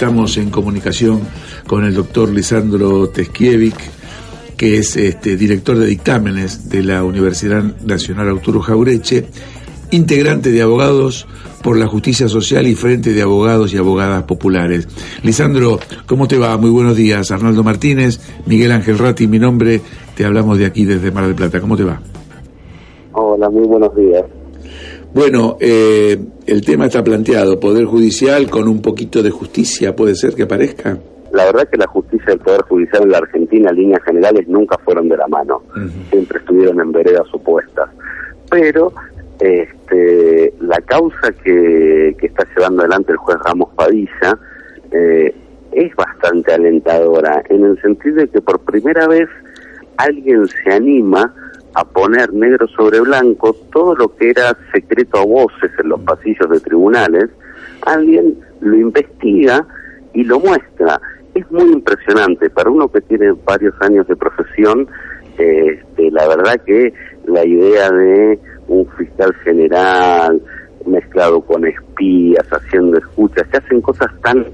Estamos en comunicación con el doctor Lisandro Teskiewicz, que es este, director de dictámenes de la Universidad Nacional Arturo Jaureche, integrante de Abogados por la Justicia Social y Frente de Abogados y Abogadas Populares. Lisandro, ¿cómo te va? Muy buenos días. Arnaldo Martínez, Miguel Ángel Ratti, mi nombre, te hablamos de aquí desde Mar del Plata. ¿Cómo te va? Hola, muy buenos días. Bueno, eh, el tema está planteado, Poder Judicial con un poquito de justicia, ¿puede ser que aparezca? La verdad que la justicia y el Poder Judicial en la Argentina, en líneas generales, nunca fueron de la mano, siempre estuvieron en veredas opuestas. Pero este, la causa que, que está llevando adelante el juez Ramos Padilla eh, es bastante alentadora, en el sentido de que por primera vez alguien se anima a poner negro sobre blanco todo lo que era secreto a voces en los pasillos de tribunales, alguien lo investiga y lo muestra. Es muy impresionante para uno que tiene varios años de profesión. Este, la verdad que la idea de un fiscal general mezclado con espías, haciendo escuchas, que hacen cosas tan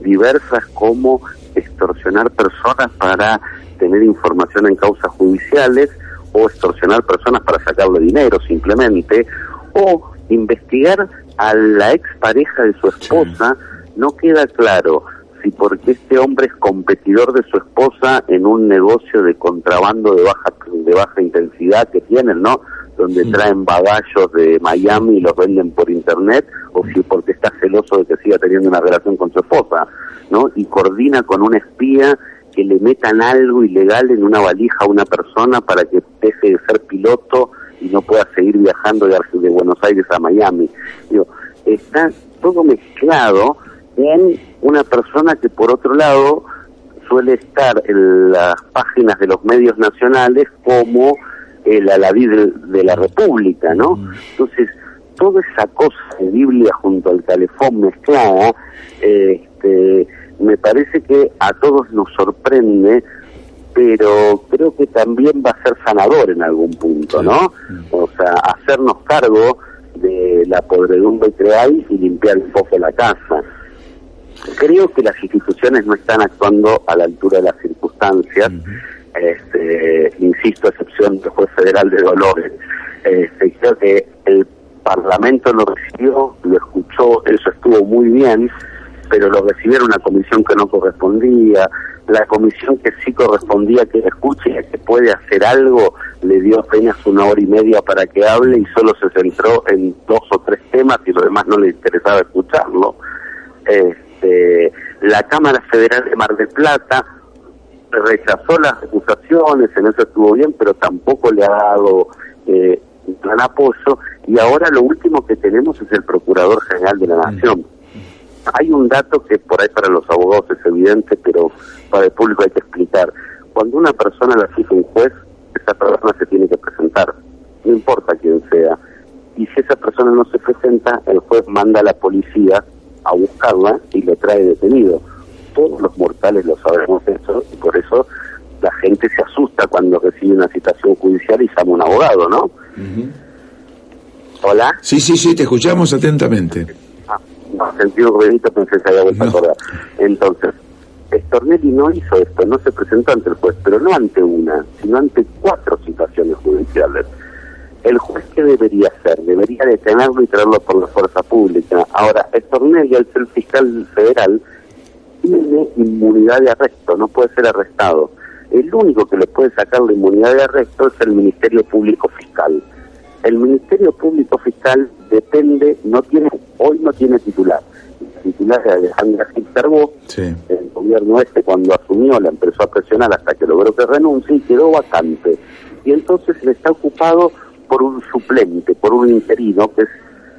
diversas como extorsionar personas para tener información en causas judiciales, o extorsionar personas para sacarle dinero simplemente, o investigar a la expareja de su esposa, no queda claro si porque este hombre es competidor de su esposa en un negocio de contrabando de baja de baja intensidad que tienen, ¿no? Donde traen bagallos de Miami y los venden por internet, o si porque está celoso de que siga teniendo una relación con su esposa, ¿no? Y coordina con un espía que le metan algo ilegal en una valija a una persona para que deje de ser piloto y no pueda seguir viajando de, de Buenos Aires a Miami. Digo, está todo mezclado en una persona que por otro lado suele estar en las páginas de los medios nacionales como el alaví de, de la República, ¿no? Entonces, toda esa cosa de Biblia junto al calefón mezclada, este, me parece que a todos nos sorprende, pero creo que también va a ser sanador en algún punto, ¿no? O sea, hacernos cargo de la podredumbre que hay y limpiar un poco la casa. Creo que las instituciones no están actuando a la altura de las circunstancias, este, insisto, a excepción del juez federal de Dolores. Este, creo que el Parlamento lo recibió, lo escuchó, eso estuvo muy bien, pero lo recibieron una comisión que no correspondía, la comisión que sí correspondía que escuche y que puede hacer algo, le dio apenas una hora y media para que hable y solo se centró en dos o tres temas y lo demás no le interesaba escucharlo. Este, la Cámara Federal de Mar del Plata rechazó las acusaciones, en eso estuvo bien, pero tampoco le ha dado eh, gran apoyo y ahora lo último que tenemos es el Procurador General de la Nación. Hay un dato que por ahí para los abogados es evidente, pero para el público hay que explicar. Cuando una persona la fija un juez, esa persona se tiene que presentar, no importa quién sea. Y si esa persona no se presenta, el juez manda a la policía a buscarla y le trae detenido. Todos los mortales lo sabemos eso y por eso la gente se asusta cuando recibe una citación judicial y llama a un abogado, ¿no? ¿Hola? Sí, sí, sí, te escuchamos atentamente. Ah, no, sentí un ruidito, pensé que se había vuelto a acordar. Entonces, Stornelli no hizo esto, no se presentó ante el juez, pero no ante una, sino ante cuatro citaciones judiciales. ¿El juez qué debería hacer? Debería detenerlo y traerlo por la fuerza pública. Ahora, Stornelli, al ser fiscal federal, tiene inmunidad de arresto, no puede ser arrestado. El único que le puede sacar la inmunidad de arresto es el Ministerio Público Fiscal. El Ministerio Público Fiscal depende, no tiene, hoy no tiene titular. El titular es Alejandra Gilterbo, Sí. el gobierno este cuando asumió la empezó a presionar hasta que logró que renuncie y quedó vacante. Y entonces le está ocupado por un suplente, por un interino, que es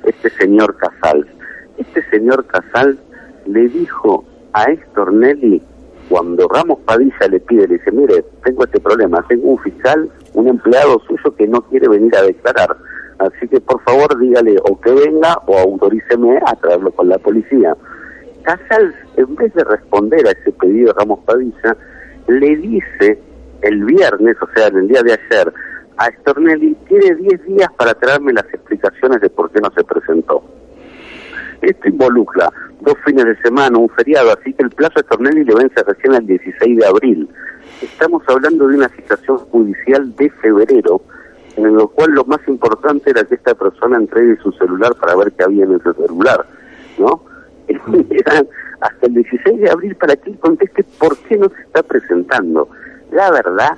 este señor Casals. Este señor Casals le dijo a Estornelli cuando Ramos Padilla le pide, le dice, mire, tengo este problema, tengo un fiscal, un empleado suyo que no quiere venir a declarar, así que por favor dígale o que venga o autoríceme a traerlo con la policía. Casals, en vez de responder a ese pedido de Ramos Padilla, le dice el viernes, o sea, en el día de ayer, a Stornelli, tiene 10 días para traerme las explicaciones de por qué no se presentó. Esto involucra dos fines de semana, un feriado, así que el plazo de Stornelli le vence recién el 16 de abril. Estamos hablando de una situación judicial de febrero, en lo cual lo más importante era que esta persona entregue su celular para ver qué había en ese celular, ¿no? hasta el 16 de abril para que él conteste por qué no se está presentando. La verdad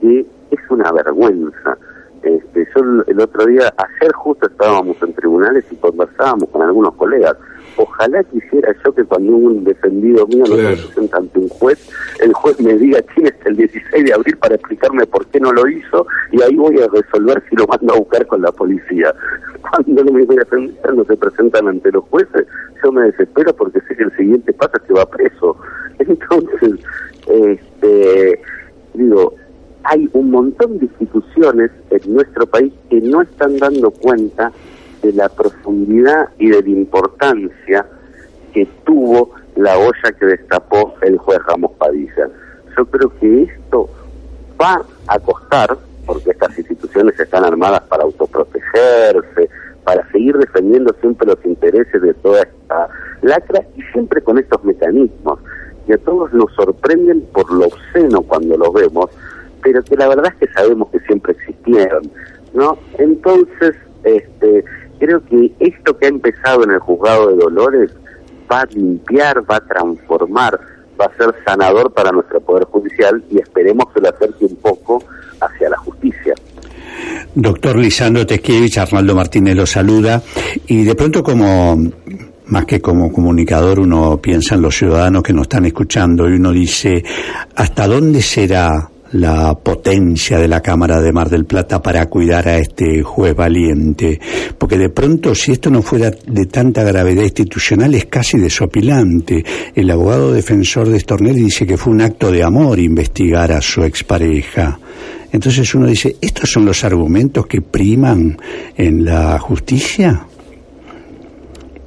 que es una vergüenza. Este, yo el otro día, ayer justo estábamos en tribunales y conversábamos con algunos colegas. Ojalá quisiera yo que cuando un defendido mío no se presenta ante un juez, el juez me diga quién es el 16 de abril para explicarme por qué no lo hizo y ahí voy a resolver si lo mando a buscar con la policía. Cuando no me voy a no se presentan ante los jueces, yo me desespero porque sé que el siguiente paso es que va preso. Entonces, este, hay un montón de instituciones en nuestro país que no están dando cuenta de la profundidad y de la importancia que tuvo la olla que destapó el juez Ramos Padilla. Yo creo que esto va a costar, porque estas instituciones están armadas para autoprotegerse, para seguir defendiendo siempre los intereses de toda esta lacra y siempre con estos mecanismos que a todos nos sorprenden por lo obsceno cuando los vemos, pero que la verdad es que sabemos que siempre existieron, ¿no? Entonces, este, creo que esto que ha empezado en el juzgado de Dolores va a limpiar, va a transformar, va a ser sanador para nuestro Poder Judicial y esperemos que lo acerque un poco hacia la justicia. Doctor Lisandro Teskiewicz, Arnaldo Martínez lo saluda y de pronto como más que como comunicador uno piensa en los ciudadanos que nos están escuchando y uno dice, ¿hasta dónde será la potencia de la Cámara de Mar del Plata para cuidar a este juez valiente, porque de pronto si esto no fuera de tanta gravedad institucional es casi desopilante. El abogado defensor de Stornelli dice que fue un acto de amor investigar a su expareja. Entonces uno dice, ¿estos son los argumentos que priman en la justicia?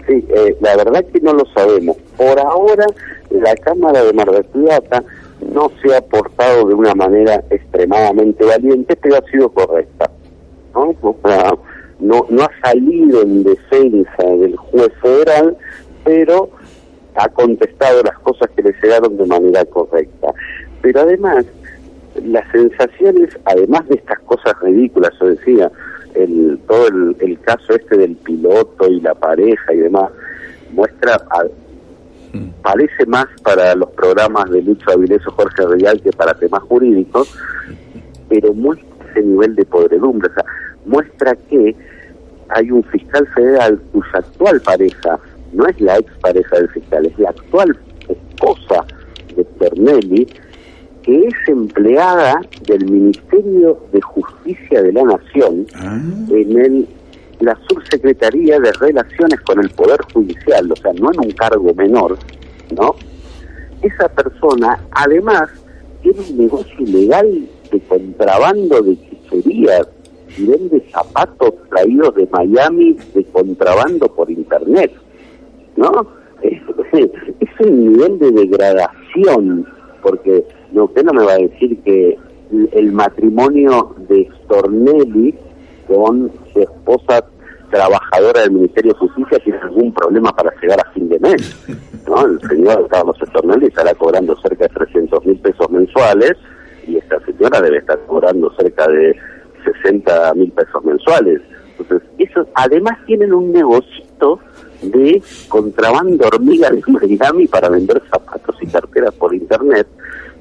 Sí, eh, la verdad que no lo sabemos. Por ahora, la Cámara de Mar del Plata no se ha portado de una manera extremadamente valiente, pero ha sido correcta. ¿no? no, no ha salido en defensa del juez federal, pero ha contestado las cosas que le llegaron de manera correcta. Pero además, las sensaciones, además de estas cosas ridículas, yo decía, el, todo el, el caso este del piloto y la pareja y demás, muestra parece más para los programas de Lucho Avilés o Jorge Real que para temas jurídicos, pero muestra ese nivel de podredumbre, o sea, muestra que hay un fiscal federal cuya actual pareja no es la ex pareja del fiscal, es la actual esposa de Pernelli, que es empleada del Ministerio de Justicia de la Nación ah. en el la subsecretaría de Relaciones con el Poder Judicial, o sea, no en un cargo menor, ¿no? Esa persona, además, tiene un negocio ilegal de contrabando de chicherías y vende zapatos traídos de Miami de contrabando por Internet, ¿no? Es, un nivel de degradación, porque no, usted no me va a decir que el matrimonio de Stornelli con su esposa trabajadora del Ministerio de Justicia tiene algún problema para llegar a fin de mes. ¿no? El señor Carlos Estornelli estará cobrando cerca de 300 mil pesos mensuales y esta señora debe estar cobrando cerca de 60 mil pesos mensuales. Entonces, eso además tienen un negocito de contrabando hormiga de Miami para vender zapatos y carteras por internet,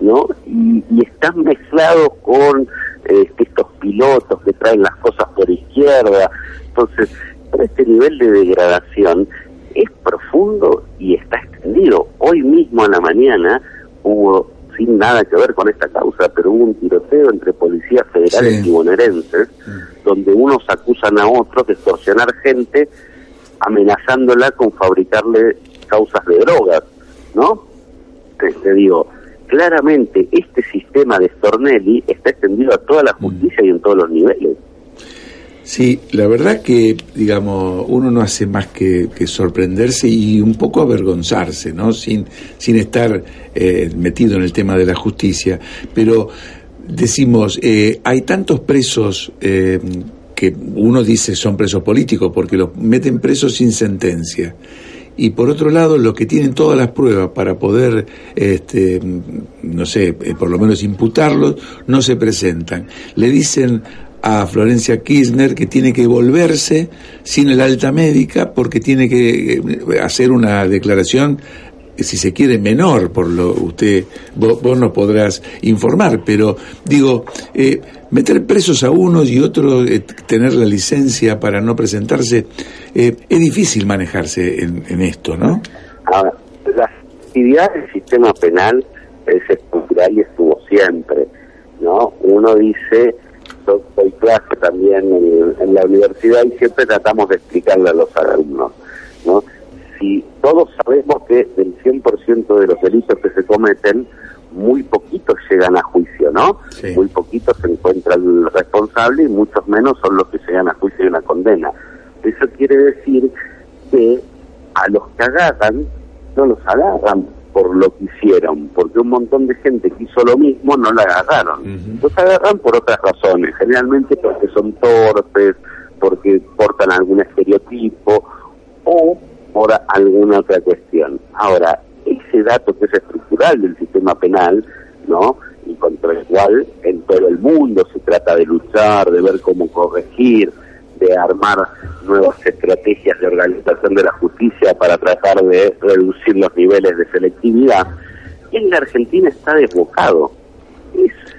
¿no? Y, están mezclados con este, estos pilotos que traen las cosas por izquierda. Entonces, este nivel de degradación es profundo y está extendido. Hoy mismo a la mañana hubo, sin nada que ver con esta causa, pero hubo un tiroteo entre policías federales y bonaerenses, donde unos acusan a otros de extorsionar gente amenazándola con fabricarle causas de drogas, ¿no? Te, te digo, claramente este sistema de Stornelli está extendido a toda la mm. justicia y en todos los niveles. Sí, la verdad que, digamos, uno no hace más que, sorprenderse y un poco avergonzarse, ¿no? Sin, sin estar eh, metido en el tema de la justicia. Pero decimos, eh, hay tantos presos eh, que uno dice son presos políticos porque los meten presos sin sentencia y por otro lado los que tienen todas las pruebas para poder, este, no sé, eh, por lo menos imputarlos, no se presentan. Le dicen a Florencia Kirchner que tiene que volverse sin el alta médica porque tiene que eh, hacer una declaración si se quiere, menor, por lo usted, vos, nos podrás informar, pero digo, eh, meter presos a unos y otros, eh, tener la licencia para no presentarse, eh, es difícil manejarse en, esto, ¿no? Ahora, la actividad del sistema penal es estructural y estuvo siempre, ¿no? Uno dice, yo soy clase también en, en la universidad y siempre tratamos de explicarle a los alumnos, ¿no? Si todos sabemos que del 100% de los delitos que se cometen, muy poquitos llegan a juicio, ¿no? Muy poquitos se encuentra el responsable y muchos menos son los que llegan a juicio y una condena. Eso quiere decir que a los que agarran, no los agarran por lo que hicieron, porque un montón de gente que hizo lo mismo no la agarraron. Los agarran por otras razones, generalmente porque son torpes, porque portan algún estereotipo o por alguna otra cuestión. Ahora, ese dato que es estructural del sistema penal, ¿no? Y contra el cual en todo el mundo se trata de luchar, de ver cómo corregir, de armar nuevas estrategias de organización de la justicia para tratar de reducir los niveles de selectividad, en la Argentina está desbocado.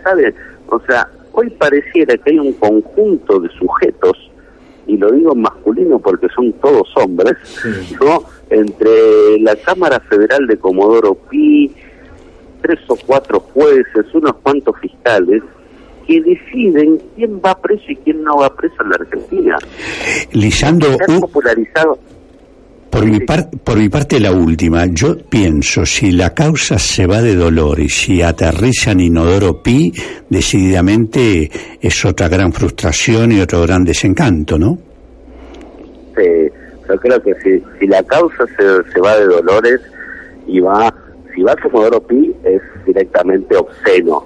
¿sabe? O sea, hoy pareciera que hay un conjunto de sujetos y lo digo masculino porque son todos hombres, ¿no? Entre la Cámara Federal de Comodoro Pi, tres o cuatro jueces, unos cuantos fiscales, que deciden quién va preso y quién no va preso en la Argentina. Lisandro, popularizado por mi, por mi parte, la última. Yo pienso, si la causa se va de dolor y si aterriza en Inodoro Pi, decididamente es otra gran frustración y otro gran desencanto, ¿no? Sí, yo creo que si, si la causa se, se va de Dolores y va, si va a Comodoro Pi, es directamente obsceno.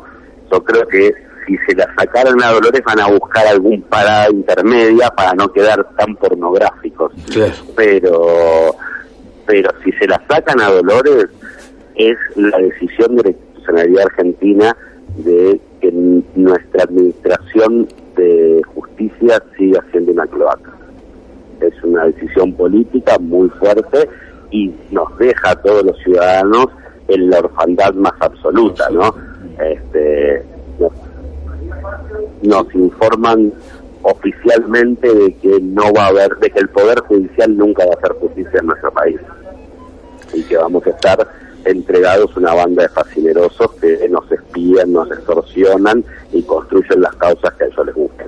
Yo creo que si se la sacaran a Dolores van a buscar algún parada intermedia para no quedar tan pornográficos. Pero pero si se la sacan a Dolores es la decisión de la institucionalidad argentina de que nuestra administración de justicia siga siendo una cloaca. Es una decisión política muy fuerte y nos deja a todos los ciudadanos en la orfandad más absoluta, ¿no? Este, nos informan oficialmente de que no va a haber, de que el Poder Judicial nunca va a hacer justicia en nuestro país y que vamos a estar entregados una banda de fascinerosos que nos espían, nos extorsionan y construyen las causas que a ellos les gustan.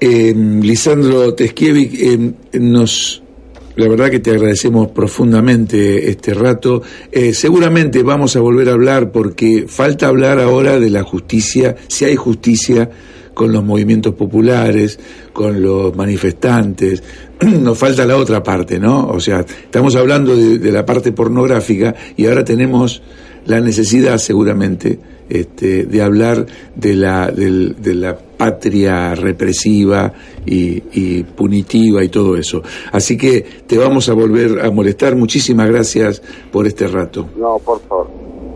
Eh, Lisandro Teskiewicz, eh, nos la verdad que te agradecemos profundamente este rato. Eh, seguramente vamos a volver a hablar porque falta hablar ahora de la justicia, si hay justicia con los movimientos populares, con los manifestantes. Nos falta la otra parte, ¿no? O sea, estamos hablando de la parte pornográfica y ahora tenemos la necesidad seguramente este, de hablar de la, de, la patria represiva y, punitiva y todo eso. Así que te vamos a volver a molestar. Muchísimas gracias por este rato. No, por favor.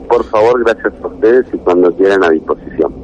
Por favor, gracias a ustedes y cuando quieran a disposición.